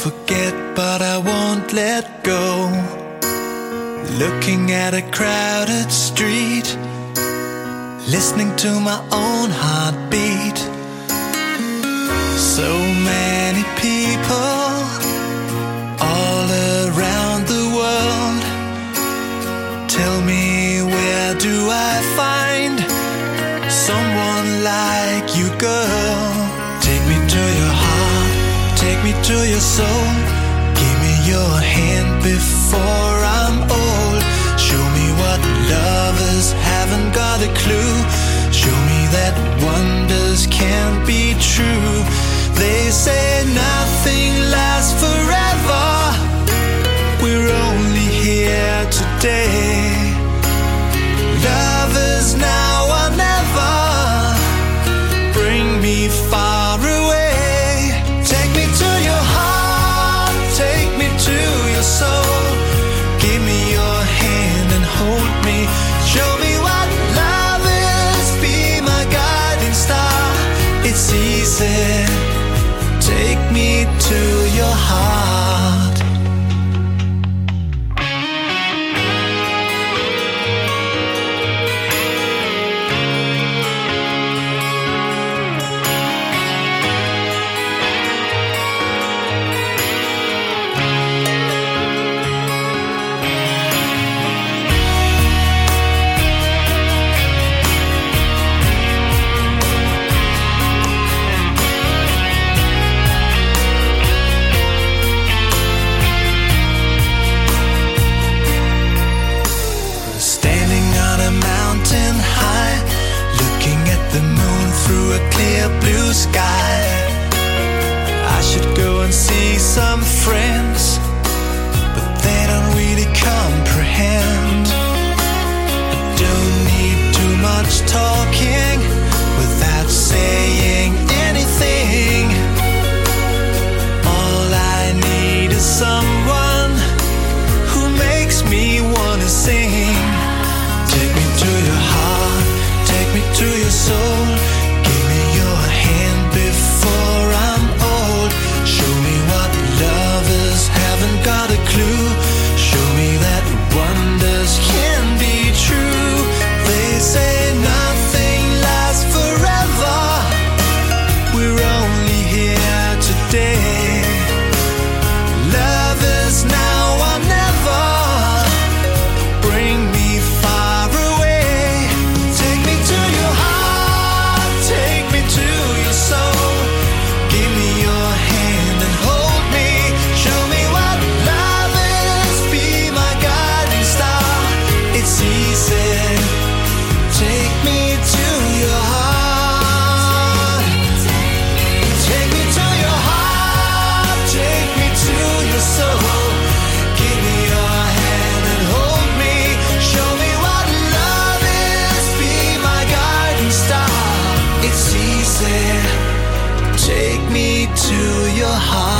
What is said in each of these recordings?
forget, but I won't let go. Looking at a crowded street, listening to my own heartbeat. So many people all around the world. Tell me, where do I find someone like you, girl? to your soul. Give me your hand before I'm old. Show me what lovers haven't got a clue. Show me that wonders can't be true. They say nothing lasts forever. We're only here today. your heart.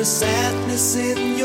a sadness in you.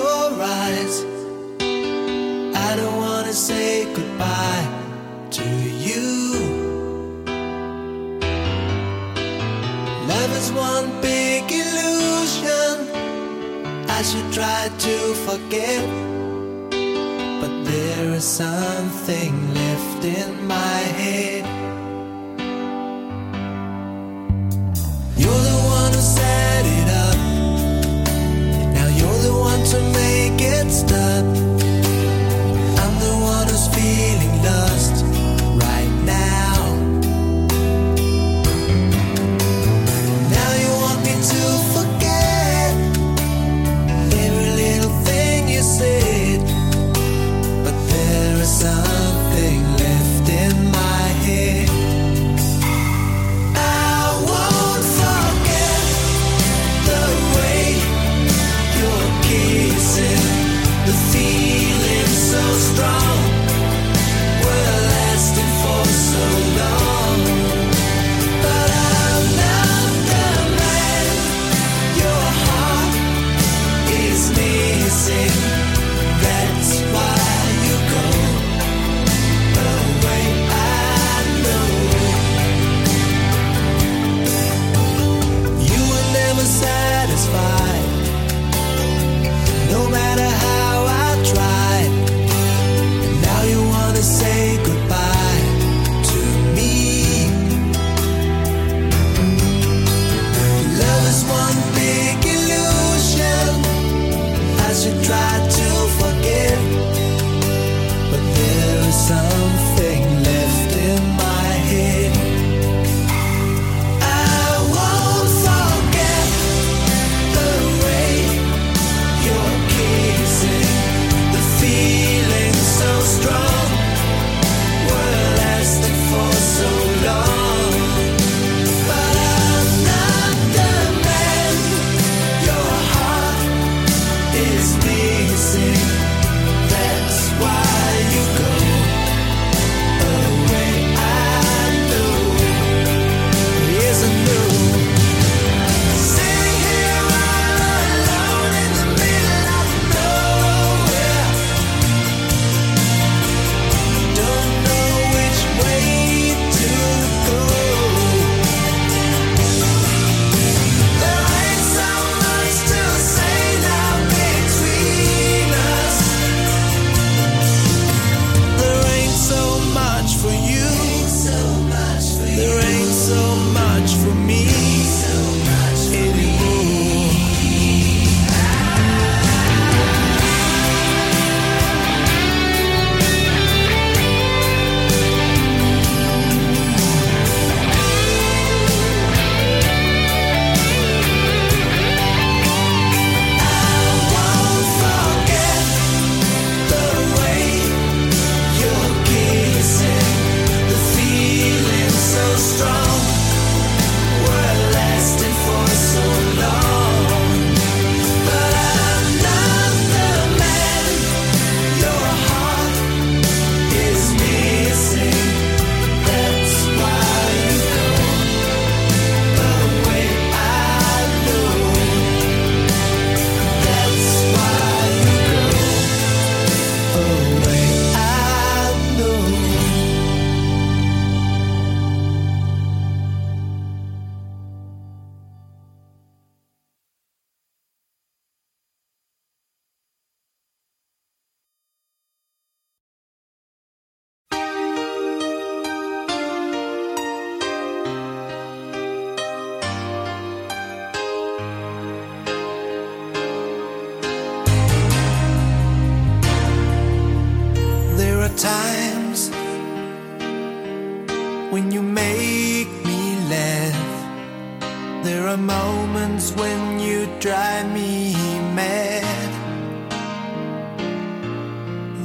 moments when you drive me mad.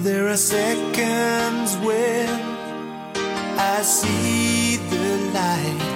There are seconds when I see the light.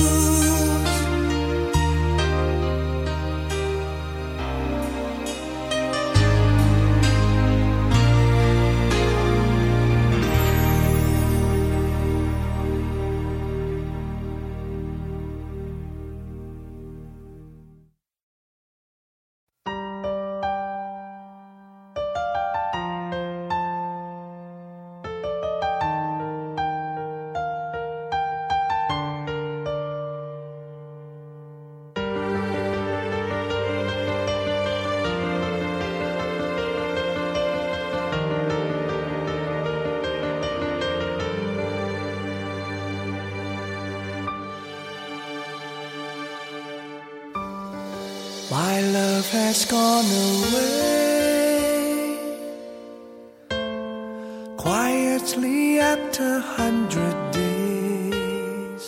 you. has gone away quietly after hundred days.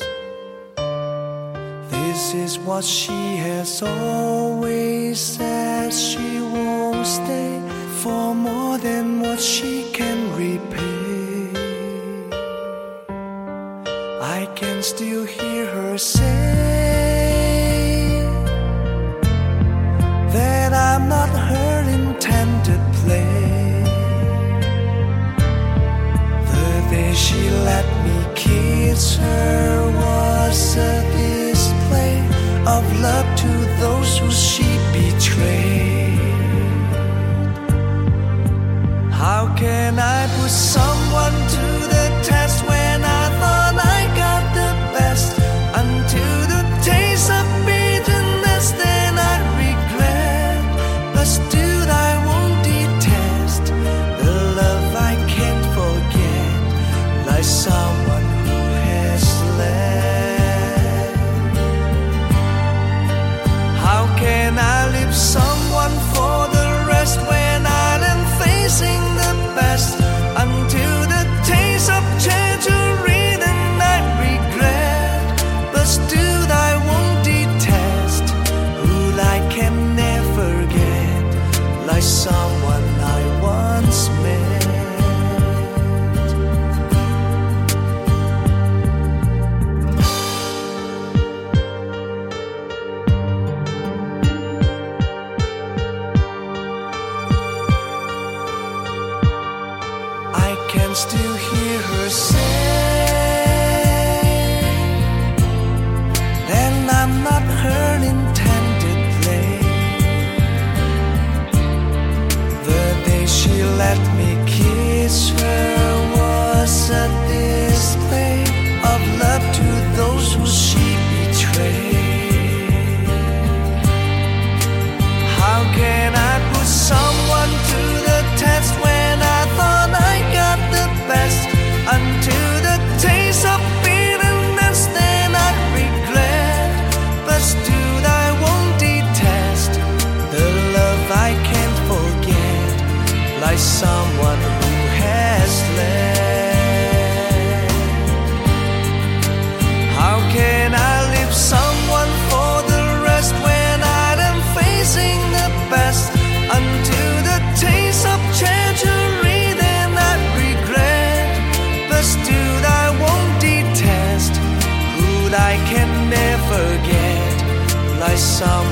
This is what she has always said she won't stay for more than what she can repay. I can still hear her say. let me kiss her was a display of love to those who she betrayed. How can I put someone to the some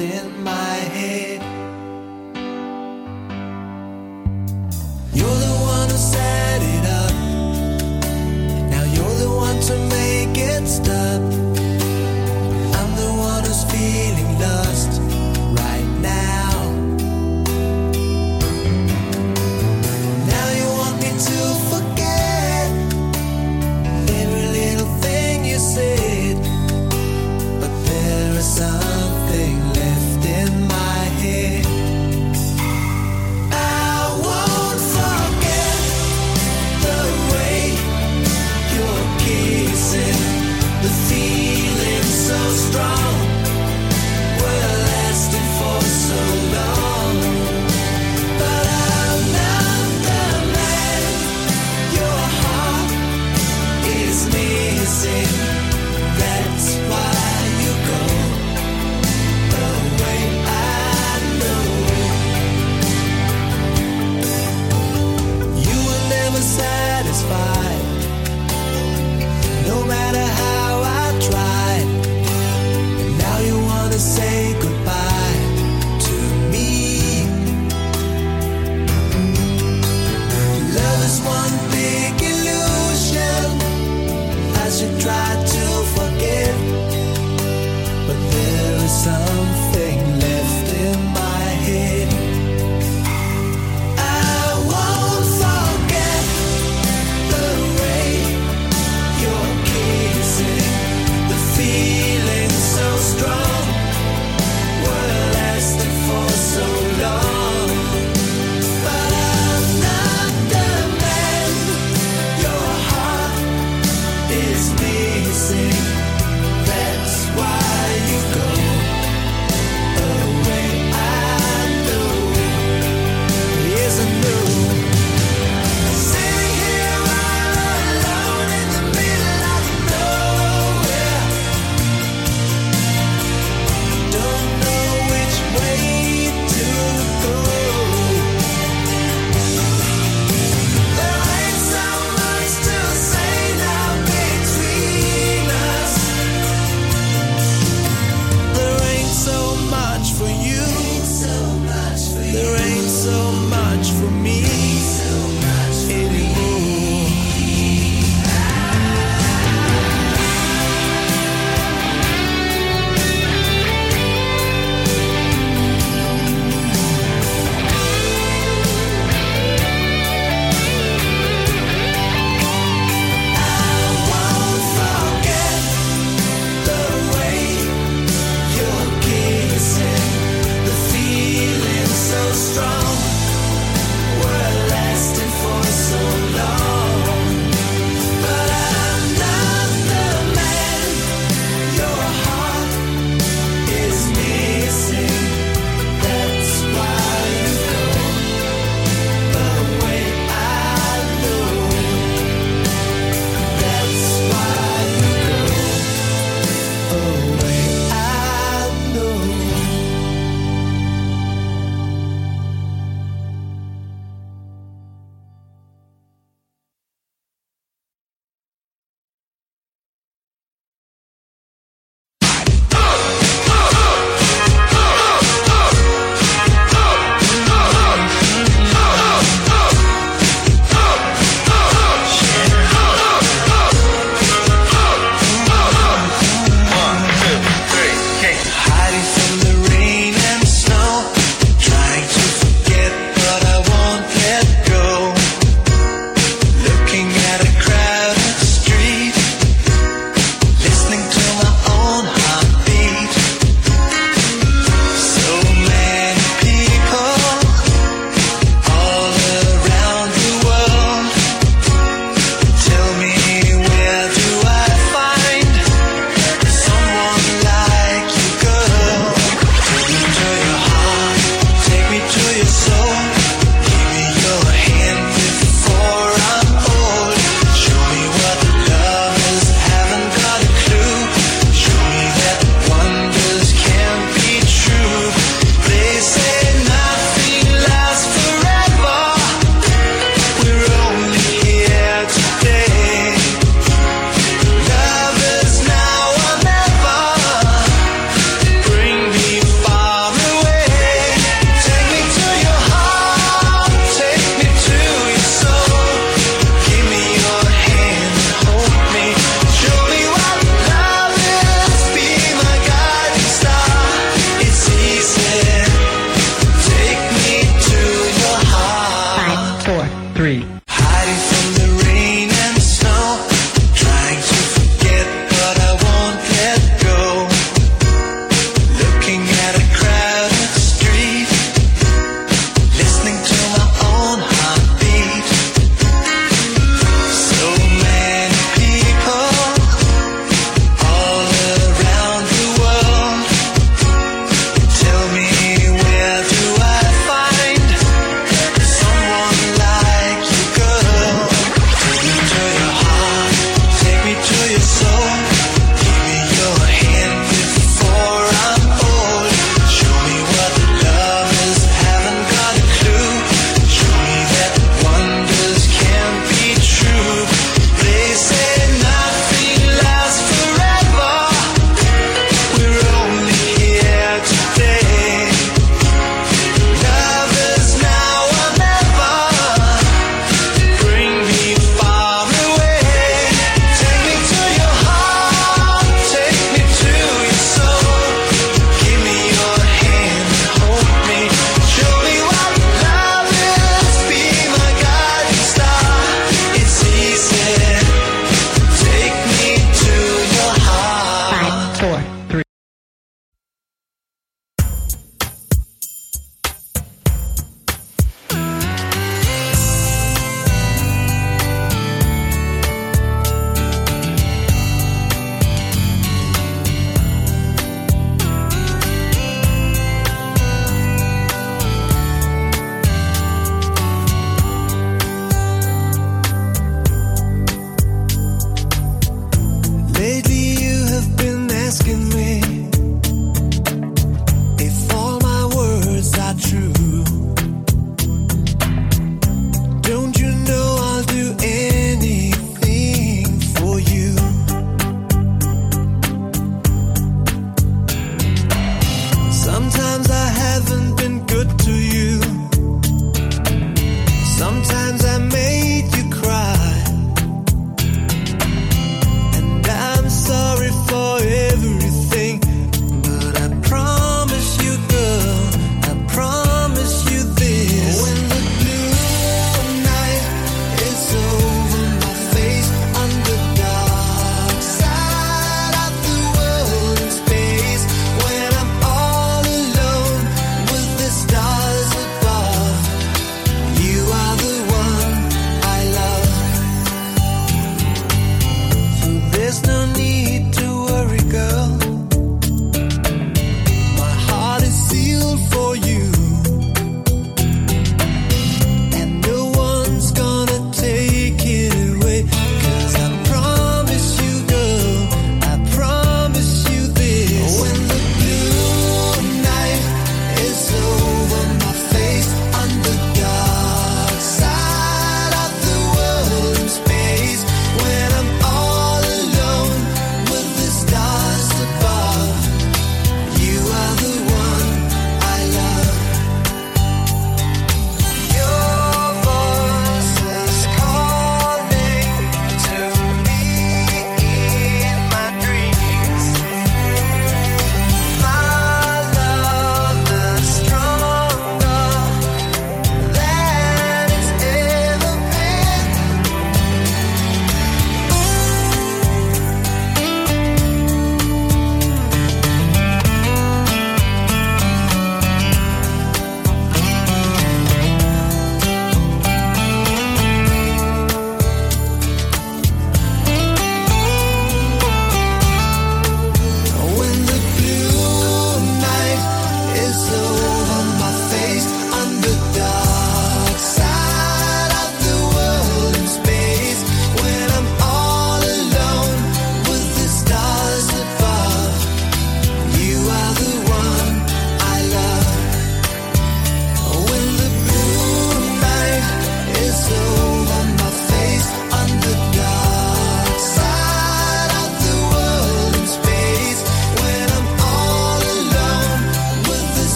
in my head.